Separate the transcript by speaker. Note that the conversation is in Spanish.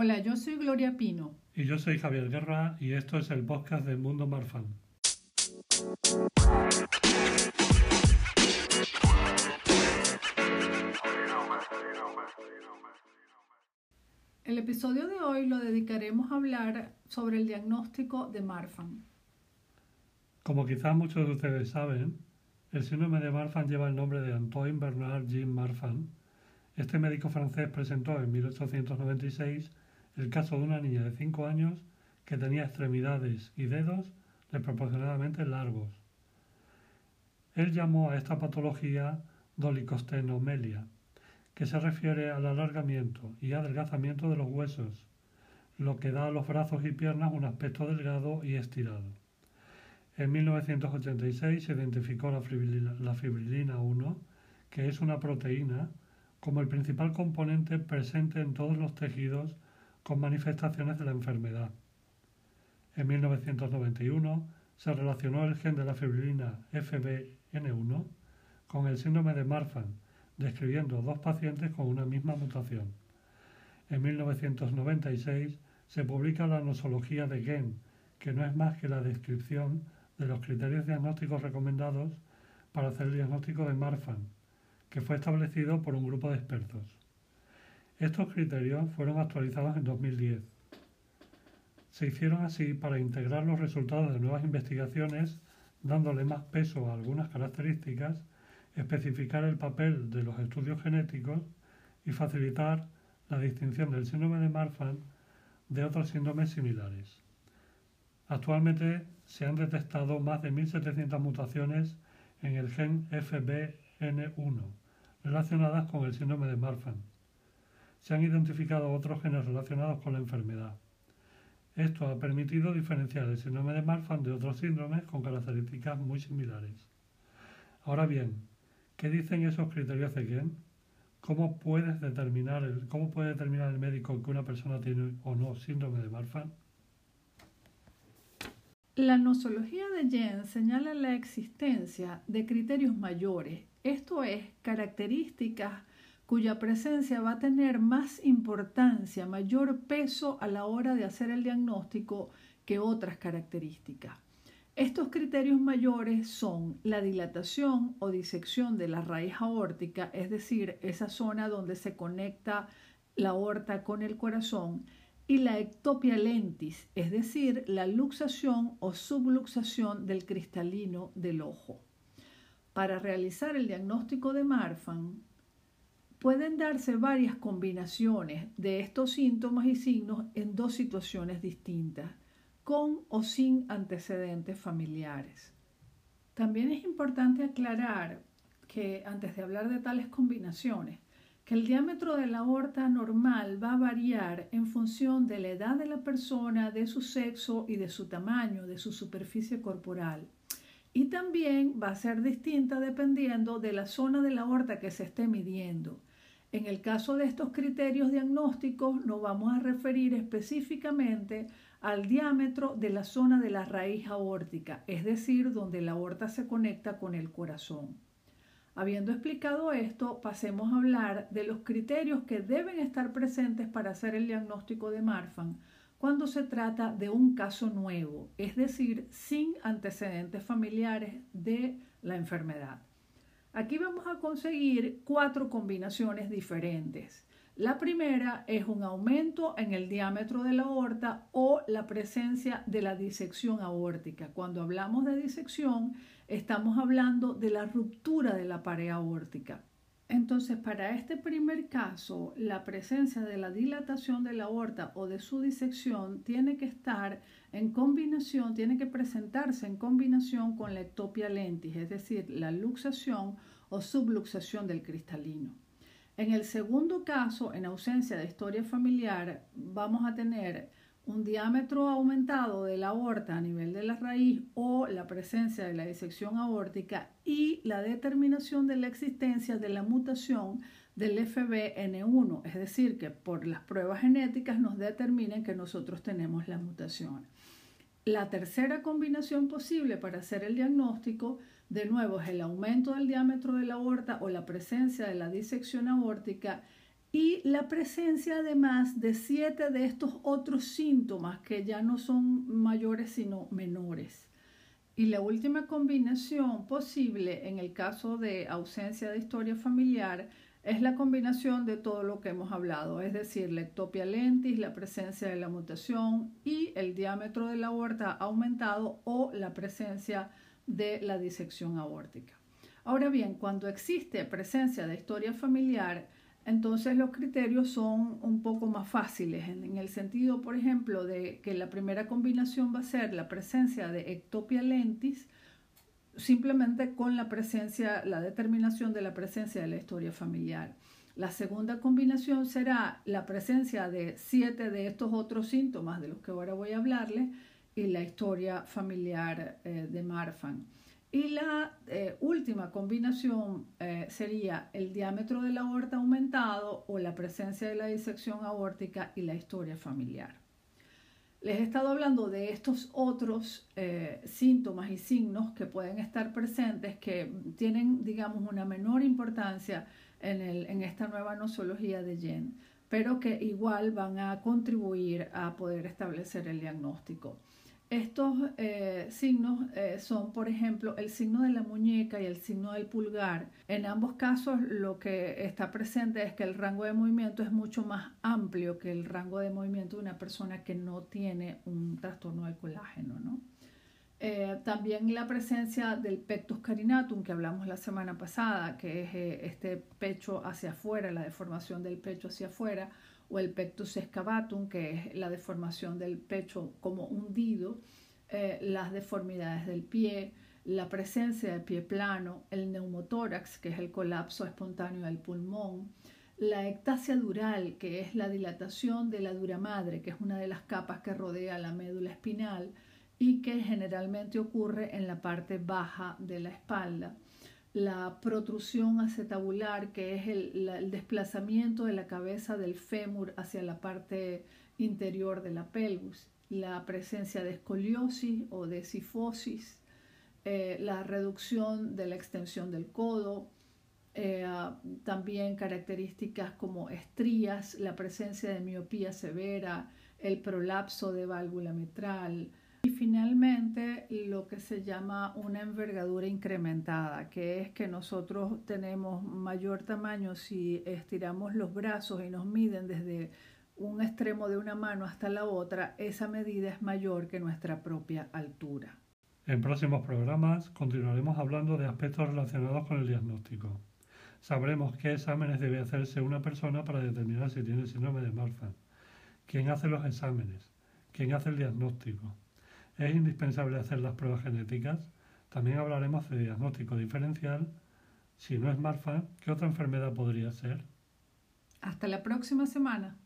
Speaker 1: Hola, yo soy Gloria Pino.
Speaker 2: Y yo soy Javier Guerra y esto es el podcast del Mundo Marfan.
Speaker 1: El episodio de hoy lo dedicaremos a hablar sobre el diagnóstico de Marfan.
Speaker 2: Como quizás muchos de ustedes saben, el síndrome de Marfan lleva el nombre de Antoine Bernard Jean Marfan. Este médico francés presentó en 1896 el caso de una niña de 5 años que tenía extremidades y dedos desproporcionadamente largos. Él llamó a esta patología dolicostenomelia que se refiere al alargamiento y adelgazamiento de los huesos, lo que da a los brazos y piernas un aspecto delgado y estirado. En 1986 se identificó la fibrilina, la fibrilina 1, que es una proteína, como el principal componente presente en todos los tejidos con manifestaciones de la enfermedad. En 1991 se relacionó el gen de la fibrilina FBN1 con el síndrome de Marfan, describiendo dos pacientes con una misma mutación. En 1996 se publica la nosología de Gen, que no es más que la descripción de los criterios diagnósticos recomendados para hacer el diagnóstico de Marfan, que fue establecido por un grupo de expertos. Estos criterios fueron actualizados en 2010. Se hicieron así para integrar los resultados de nuevas investigaciones, dándole más peso a algunas características especificar el papel de los estudios genéticos y facilitar la distinción del síndrome de Marfan de otros síndromes similares. Actualmente se han detectado más de 1.700 mutaciones en el gen FBN1 relacionadas con el síndrome de Marfan. Se han identificado otros genes relacionados con la enfermedad. Esto ha permitido diferenciar el síndrome de Marfan de otros síndromes con características muy similares. Ahora bien, ¿Qué dicen esos criterios de quién? ¿Cómo, puedes determinar ¿Cómo puede determinar el médico que una persona tiene o no síndrome de Marfan?
Speaker 1: La nosología de Jen señala la existencia de criterios mayores, esto es, características cuya presencia va a tener más importancia, mayor peso a la hora de hacer el diagnóstico que otras características. Estos criterios mayores son la dilatación o disección de la raíz aórtica, es decir, esa zona donde se conecta la aorta con el corazón, y la ectopia lentis, es decir, la luxación o subluxación del cristalino del ojo. Para realizar el diagnóstico de Marfan, pueden darse varias combinaciones de estos síntomas y signos en dos situaciones distintas con o sin antecedentes familiares. También es importante aclarar que antes de hablar de tales combinaciones, que el diámetro de la aorta normal va a variar en función de la edad de la persona, de su sexo y de su tamaño, de su superficie corporal. Y también va a ser distinta dependiendo de la zona de la aorta que se esté midiendo. En el caso de estos criterios diagnósticos nos vamos a referir específicamente al diámetro de la zona de la raíz aórtica, es decir, donde la aorta se conecta con el corazón. Habiendo explicado esto, pasemos a hablar de los criterios que deben estar presentes para hacer el diagnóstico de Marfan cuando se trata de un caso nuevo, es decir, sin antecedentes familiares de la enfermedad. Aquí vamos a conseguir cuatro combinaciones diferentes. La primera es un aumento en el diámetro de la aorta o la presencia de la disección aórtica. Cuando hablamos de disección, estamos hablando de la ruptura de la pared aórtica. Entonces, para este primer caso, la presencia de la dilatación de la aorta o de su disección tiene que estar en combinación, tiene que presentarse en combinación con la ectopia lentis, es decir, la luxación o subluxación del cristalino. En el segundo caso, en ausencia de historia familiar, vamos a tener un diámetro aumentado de la aorta a nivel de la raíz o la presencia de la disección aórtica y la determinación de la existencia de la mutación del FBN1, es decir, que por las pruebas genéticas nos determinen que nosotros tenemos la mutación. La tercera combinación posible para hacer el diagnóstico de nuevo, es el aumento del diámetro de la aorta o la presencia de la disección aórtica y la presencia además de siete de estos otros síntomas que ya no son mayores sino menores. Y la última combinación posible en el caso de ausencia de historia familiar es la combinación de todo lo que hemos hablado, es decir, la ectopia lentis, la presencia de la mutación y el diámetro de la aorta aumentado o la presencia de la disección aórtica. Ahora bien, cuando existe presencia de historia familiar, entonces los criterios son un poco más fáciles, en, el sentido, por ejemplo, de que la primera combinación va a ser la presencia de ectopia lentis, simplemente con la presencia, la determinación de la presencia de la historia familiar. La segunda combinación será la presencia de siete de estos otros síntomas de los que ahora voy a hablarle y la historia familiar eh, de Marfan. Y la eh, última combinación eh, sería el diámetro de la aorta aumentado o la presencia de la disección aórtica y la historia familiar. Les he estado hablando de estos otros eh, síntomas y signos que pueden estar presentes, que tienen, digamos, una menor importancia en, en esta nueva nosología de Yen, pero que igual van a contribuir a poder establecer el diagnóstico. Estos eh, signos eh, son, por ejemplo, el signo de la muñeca y el signo del pulgar. En ambos casos lo que está presente es que el rango de movimiento es mucho más amplio que el rango de movimiento de una persona que no tiene un trastorno del colágeno. ¿no? Eh, también la presencia del pectus carinatum que hablamos la semana pasada, que es este pecho hacia afuera, la deformación del pecho hacia afuera, o el pectus excavatum, que es la deformación del pecho como hundido, eh, las deformidades del pie, la presencia del pie plano, el neumotórax, que es el colapso espontáneo del pulmón, la ectasia dural, que es la dilatación de la dura madre, que es una de las capas que rodea la médula espinal y que generalmente ocurre en la parte baja de la espalda la protrusión acetabular, que es el, desplazamiento de la cabeza del fémur hacia la parte interior de la pelvis, la presencia de escoliosis o de sifosis, eh, la reducción de la extensión del codo, eh, también características como estrías, la presencia de miopía severa, el prolapso de válvula mitral, y finalmente, lo que se llama una envergadura incrementada, que es que nosotros tenemos mayor tamaño si estiramos los brazos y nos miden desde un extremo de una mano hasta la otra, esa medida es mayor que nuestra propia altura.
Speaker 2: En próximos programas continuaremos hablando de aspectos relacionados con el diagnóstico. Sabremos qué exámenes debe hacerse una persona para determinar si tiene síndrome de Marfan, quién hace los exámenes, quién hace el diagnóstico, es indispensable hacer las pruebas genéticas. También hablaremos de diagnóstico diferencial. Si no es Marfan, ¿qué otra enfermedad podría ser?
Speaker 1: Hasta la próxima semana.